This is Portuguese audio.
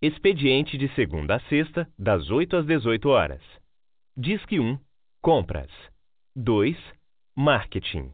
Expediente de segunda a sexta, das 8 às 18 horas. Disque 1. Compras. 2. Marketing.